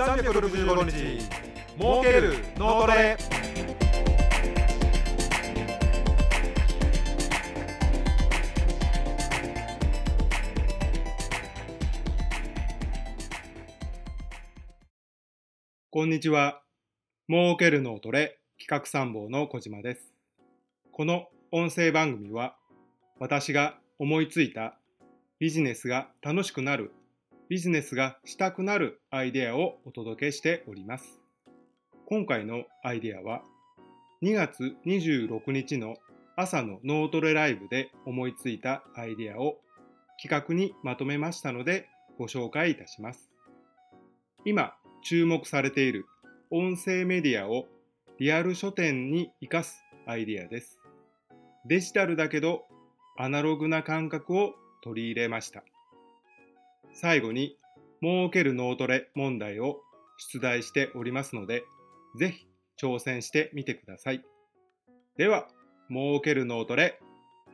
365日儲ける脳トレこんにちは。儲ける脳トレ企画参謀の小島です。この音声番組は私が思いついたビジネスが楽しくなる、ビジネスがしたくなるアイデアをお届けしております。今回のアイデアは2月26日の朝の脳トレライブで思いついたアイデアを企画にまとめましたのでご紹介いたします。今注目されている音声メディアをリアル書店に生かすアイデアです。デジタルだけどアナログな感覚を取り入れました。最後に儲ける脳トレ問題を出題しておりますので、ぜひ挑戦してみてください。では、儲ける脳トレ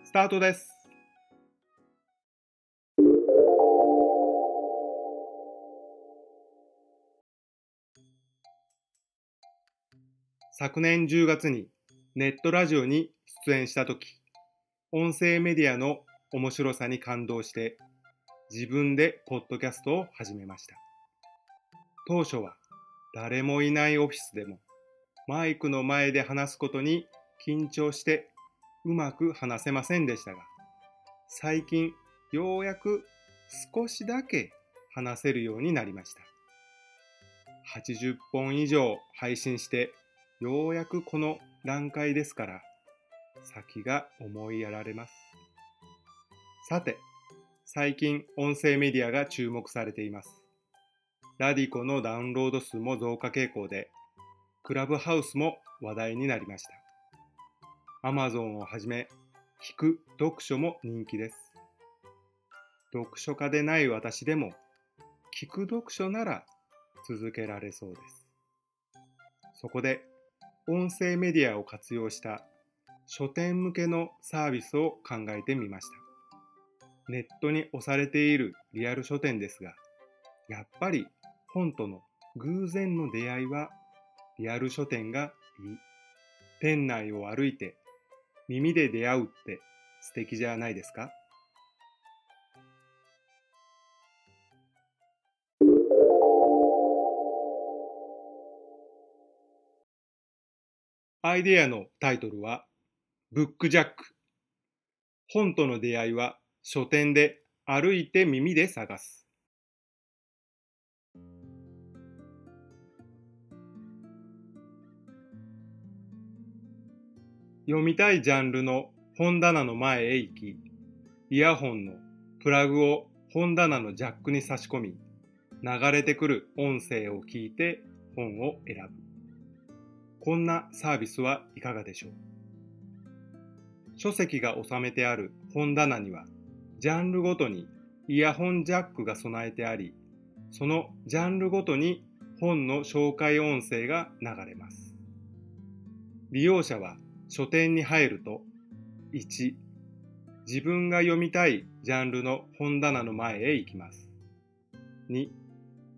スタートです。昨年10月にネットラジオに出演したとき、音声メディアの面白さに感動して自分でポッドキャストを始めました。当初は誰もいないオフィスでもマイクの前で話すことに緊張してうまく話せませんでしたが、最近ようやく少しだけ話せるようになりました。80本以上配信してようやくこの段階ですから、先が思いやられます。さて、最近音声メディアが注目されています。ラディコのダウンロード数も増加傾向で、クラブハウスも話題になりました。アマゾンをはじめ、聞く読書も人気です。読書家でない私でも、聞く読書なら続けられそうです。そこで、音声メディアを活用した書店向けのサービスを考えてみました。ネットに押されているリアル書店ですが、やっぱり本との偶然の出会いはリアル書店がいい。店内を歩いて耳で出会うって素敵じゃないですか？アイデアのタイトルは、ブックジャック。本との出会いは書店で歩いて耳で探す。読みたいジャンルの本棚の前へ行き、イヤホンのプラグを本棚のジャックに差し込み、流れてくる音声を聞いて本を選ぶ。こんなサービスはいかがでしょう？書籍が収めてある本棚には、ジャンルごとにイヤホンジャックが備えてあり、そのジャンルごとに本の紹介音声が流れます。利用者は書店に入ると、1、自分が読みたいジャンルの本棚の前へ行きます。2、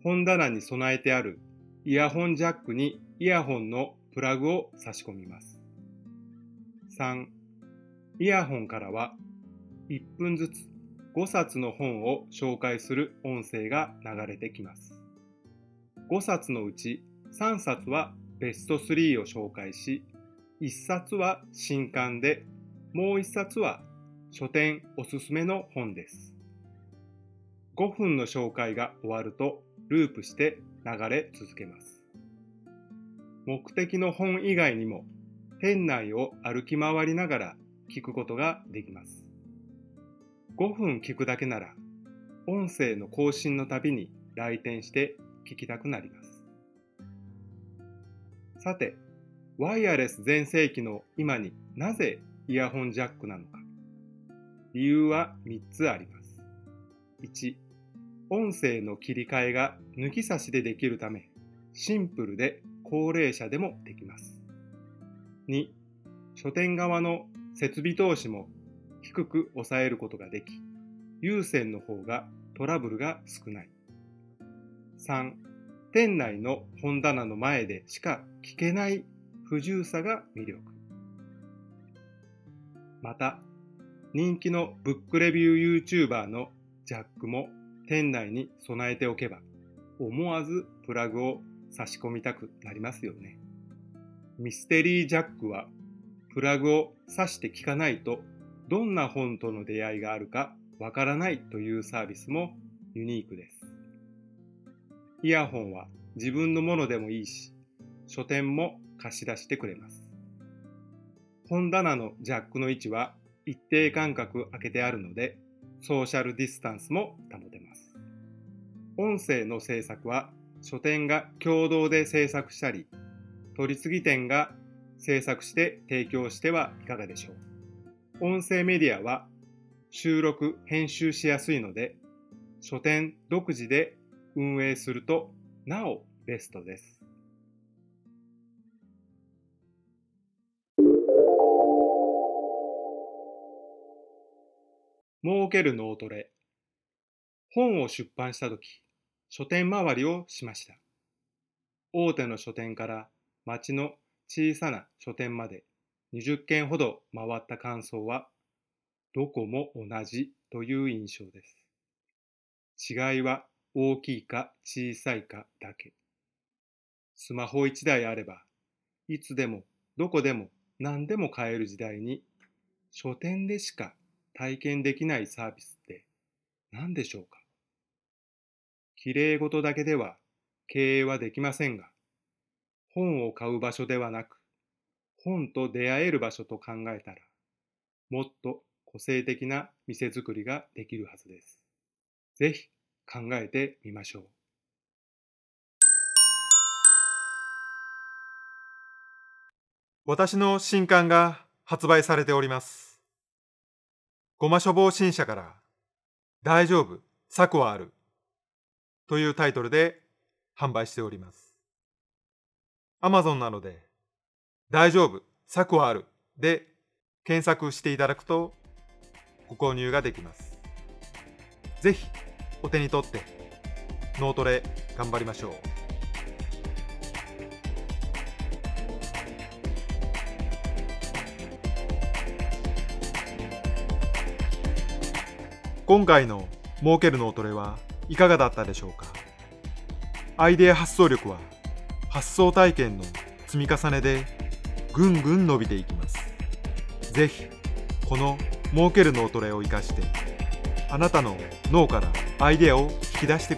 本棚に備えてあるイヤホンジャックにイヤホンのプラグを差し込みます。3、イヤホンからは1分ずつ5冊の本を紹介する音声が流れてきます。5冊のうち3冊はベスト3を紹介し、1冊は新刊で、もう1冊は書店おすすめの本です。5分の紹介が終わるとループして流れ続けます。目的の本以外にも店内を歩き回りながら聞くことができます。5分聞くだけなら音声の更新のたびに来店して聞きたくなります。さて、ワイヤレス全盛期の今になぜイヤホンジャックなのか。理由は3つあります。1、音声の切り替えが抜き差しでできるため、シンプルで高齢者でもできます。2、書店側の設備投資も低く抑えることができ、有線の方がトラブルが少ない。3、店内の本棚の前でしか聞けない不自由さが魅力。また、人気のブックレビュー YouTuber のジャックも店内に備えておけば、思わずプラグを差し込みたくなりますよね。ミステリージャックは、プラグを挿して聞かないと、どんな本との出会いがあるかわからないというサービスもユニークです。イヤホンは自分のものでもいいし、書店も貸し出してくれます。本棚のジャックの位置は一定間隔空けてあるので、ソーシャルディスタンスも保てます。音声の制作は書店が共同で制作したり、取り次ぎ店が制作して提供してはいかがでしょう。音声メディアは収録、編集しやすいので、書店独自で運営するとなおベストです。儲ける脳トレ。本を出版したとき、書店回りをしました。大手の書店から町の小さな書店まで20軒ほど回った感想は、どこも同じという印象です。違いは大きいか小さいかだけ。スマホ1台あれば、いつでもどこでも何でも買える時代に、書店でしか体験できないサービスって何でしょうか綺麗事だけでは経営はできませんが、本を買う場所ではなく、本と出会える場所と考えたら、もっと個性的な店作りができるはずです。ぜひ考えてみましょう。私の新刊が発売されております。ごま処方新社から大丈夫、策はあるというタイトルで販売しております。アマゾンなので大丈夫、策はあるで検索していただくとご購入ができます。ぜひお手に取って脳トレ頑張りましょう。今回の儲ける脳トレはいかがだったでしょうか？アイデア発想力は発想体験の積み重ねでぐんぐん伸びていきます。ぜひこの儲ける脳トレを生かしてあなたの脳からアイデアを引き出してください。